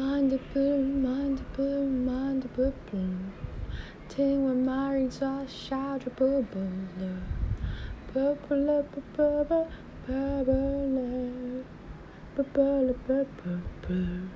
Mind the boom, mind the boom, mind the boom, boom. Ting when Mary are shout a boo boo bubble, bubble, bubble, bubble, bubble, boo boo, boo